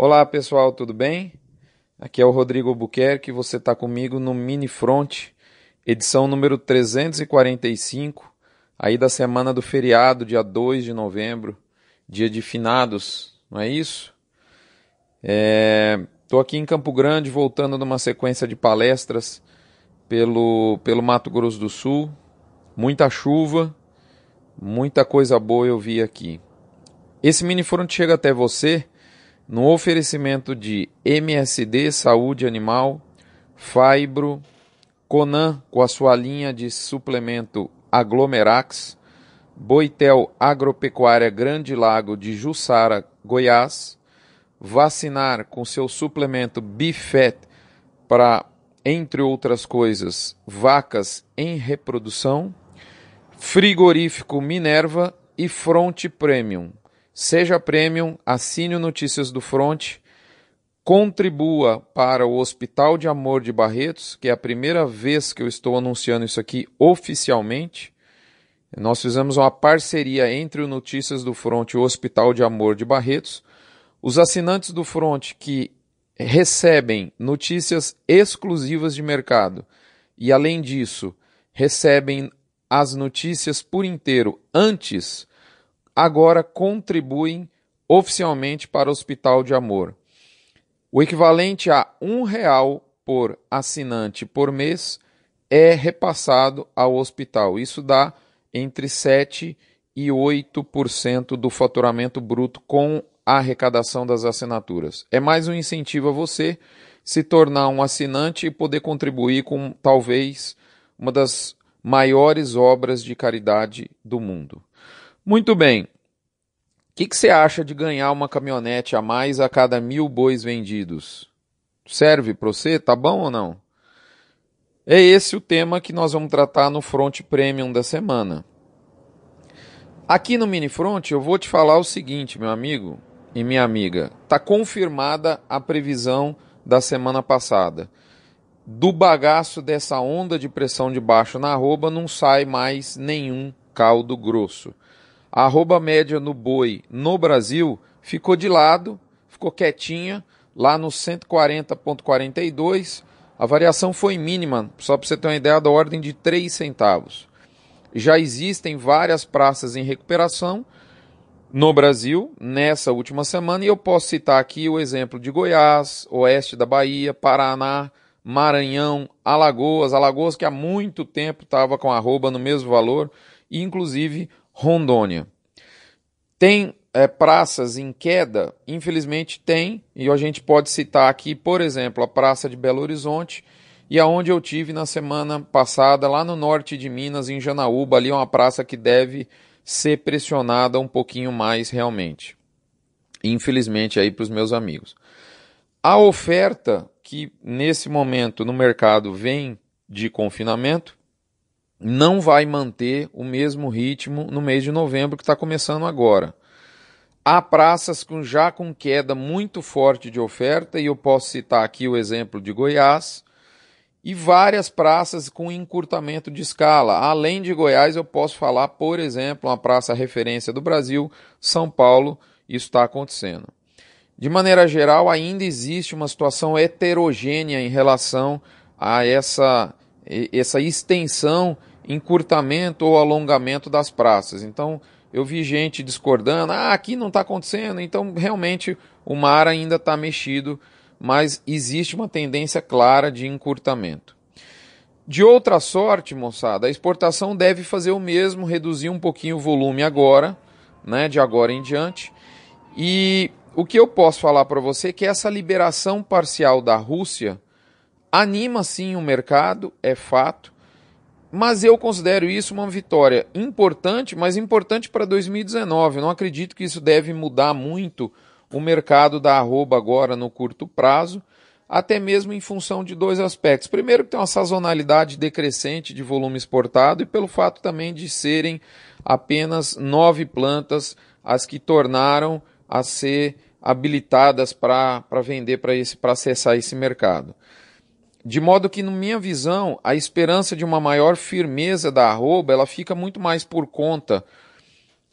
Olá pessoal, tudo bem? Aqui é o Rodrigo Albuquerque, você está comigo no Mini Front, edição número 345, aí da semana do feriado, dia 2 de novembro, dia de finados, não é isso? Estou é, aqui em Campo Grande, voltando numa sequência de palestras pelo, pelo Mato Grosso do Sul, muita chuva, muita coisa boa eu vi aqui. Esse Mini Front chega até você no oferecimento de MSD Saúde Animal, Fibro, Conan com a sua linha de suplemento Aglomerax, Boitel Agropecuária Grande Lago de Jussara, Goiás, Vacinar com seu suplemento Bifet para, entre outras coisas, vacas em reprodução, Frigorífico Minerva e Front Premium Seja Premium, assine o Notícias do Front, contribua para o Hospital de Amor de Barretos, que é a primeira vez que eu estou anunciando isso aqui oficialmente. Nós fizemos uma parceria entre o Notícias do Front e o Hospital de Amor de Barretos. Os assinantes do Front que recebem notícias exclusivas de mercado e, além disso, recebem as notícias por inteiro antes agora contribuem oficialmente para o Hospital de Amor. O equivalente a um real por assinante por mês é repassado ao hospital. Isso dá entre 7 e 8% do faturamento bruto com a arrecadação das assinaturas. É mais um incentivo a você se tornar um assinante e poder contribuir com talvez uma das maiores obras de caridade do mundo. Muito bem. O que, que você acha de ganhar uma caminhonete a mais a cada mil bois vendidos? Serve para você? Tá bom ou não? É esse o tema que nós vamos tratar no Front Premium da semana. Aqui no Mini Front eu vou te falar o seguinte, meu amigo e minha amiga. Tá confirmada a previsão da semana passada. Do bagaço dessa onda de pressão de baixo na arroba não sai mais nenhum caldo grosso. A arroba média no boi no Brasil ficou de lado, ficou quietinha, lá no 140,42. A variação foi mínima, só para você ter uma ideia da ordem de 3 centavos. Já existem várias praças em recuperação no Brasil nessa última semana e eu posso citar aqui o exemplo de Goiás, oeste da Bahia, Paraná, Maranhão, Alagoas, Alagoas que há muito tempo estava com arroba no mesmo valor, e inclusive Rondônia. Tem é, praças em queda? Infelizmente tem, e a gente pode citar aqui, por exemplo, a Praça de Belo Horizonte, e aonde eu tive na semana passada, lá no norte de Minas, em Janaúba, ali é uma praça que deve ser pressionada um pouquinho mais realmente. Infelizmente aí para os meus amigos. A oferta que nesse momento no mercado vem de confinamento não vai manter o mesmo ritmo no mês de novembro que está começando agora. Há praças com, já com queda muito forte de oferta, e eu posso citar aqui o exemplo de Goiás, e várias praças com encurtamento de escala. Além de Goiás, eu posso falar, por exemplo, uma praça referência do Brasil, São Paulo, isso está acontecendo. De maneira geral, ainda existe uma situação heterogênea em relação a essa, essa extensão encurtamento ou alongamento das praças. Então, eu vi gente discordando, ah, aqui não está acontecendo, então realmente o mar ainda está mexido, mas existe uma tendência clara de encurtamento. De outra sorte, moçada, a exportação deve fazer o mesmo, reduzir um pouquinho o volume agora, né, de agora em diante. E o que eu posso falar para você é que essa liberação parcial da Rússia anima sim o mercado, é fato, mas eu considero isso uma vitória importante, mas importante para 2019. Eu não acredito que isso deve mudar muito o mercado da arroba agora no curto prazo, até mesmo em função de dois aspectos. Primeiro, que tem uma sazonalidade decrescente de volume exportado, e pelo fato também de serem apenas nove plantas as que tornaram a ser habilitadas para vender para acessar esse mercado. De modo que, na minha visão, a esperança de uma maior firmeza da arroba ela fica muito mais por conta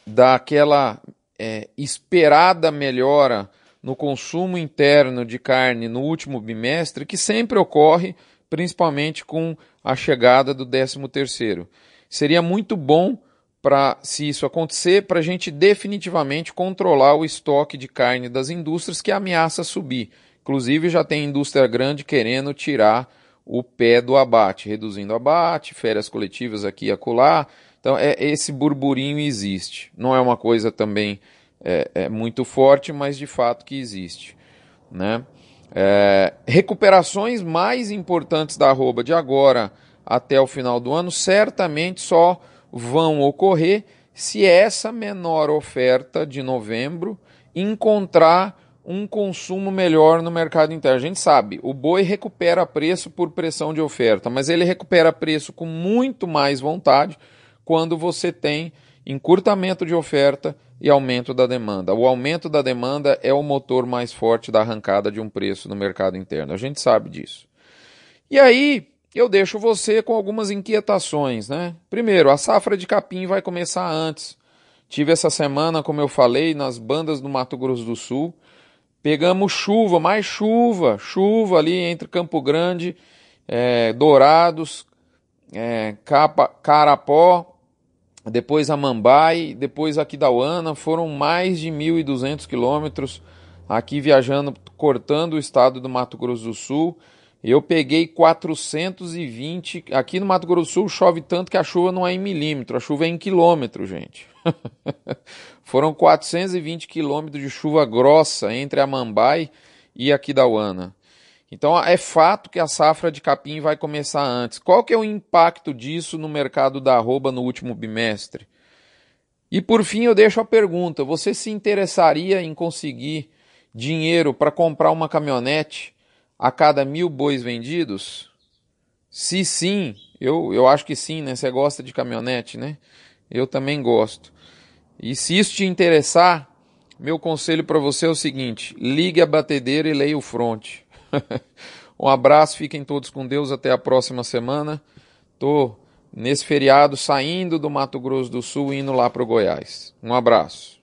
daquela é, esperada melhora no consumo interno de carne no último bimestre, que sempre ocorre, principalmente com a chegada do 13 terceiro. Seria muito bom para, se isso acontecer, para a gente definitivamente controlar o estoque de carne das indústrias que ameaça subir. Inclusive já tem indústria grande querendo tirar o pé do abate, reduzindo o abate, férias coletivas aqui e acolá. Então, é, esse burburinho existe. Não é uma coisa também é, é muito forte, mas de fato que existe. Né? É, recuperações mais importantes da arroba de agora até o final do ano certamente só vão ocorrer se essa menor oferta de novembro encontrar um consumo melhor no mercado interno. A gente sabe, o boi recupera preço por pressão de oferta, mas ele recupera preço com muito mais vontade quando você tem encurtamento de oferta e aumento da demanda. O aumento da demanda é o motor mais forte da arrancada de um preço no mercado interno. A gente sabe disso. E aí, eu deixo você com algumas inquietações, né? Primeiro, a safra de capim vai começar antes. Tive essa semana, como eu falei, nas bandas do Mato Grosso do Sul. Pegamos chuva, mais chuva, chuva ali entre Campo Grande, é, Dourados, é, Capa, Carapó, depois a Mambai, depois a Quidauana, foram mais de 1.200 quilômetros aqui viajando, cortando o estado do Mato Grosso do Sul. Eu peguei 420. Aqui no Mato Grosso do Sul chove tanto que a chuva não é em milímetro, a chuva é em quilômetro, gente. Foram 420 quilômetros de chuva grossa entre a Mambai e a Quidauana. Então é fato que a safra de capim vai começar antes. Qual que é o impacto disso no mercado da arroba no último bimestre? E por fim eu deixo a pergunta: você se interessaria em conseguir dinheiro para comprar uma caminhonete a cada mil bois vendidos? Se sim, eu, eu acho que sim, né? Você gosta de caminhonete, né? Eu também gosto. E se isso te interessar, meu conselho para você é o seguinte: ligue a batedeira e leia o front. um abraço, fiquem todos com Deus, até a próxima semana. Tô nesse feriado saindo do Mato Grosso do Sul e indo lá para o Goiás. Um abraço.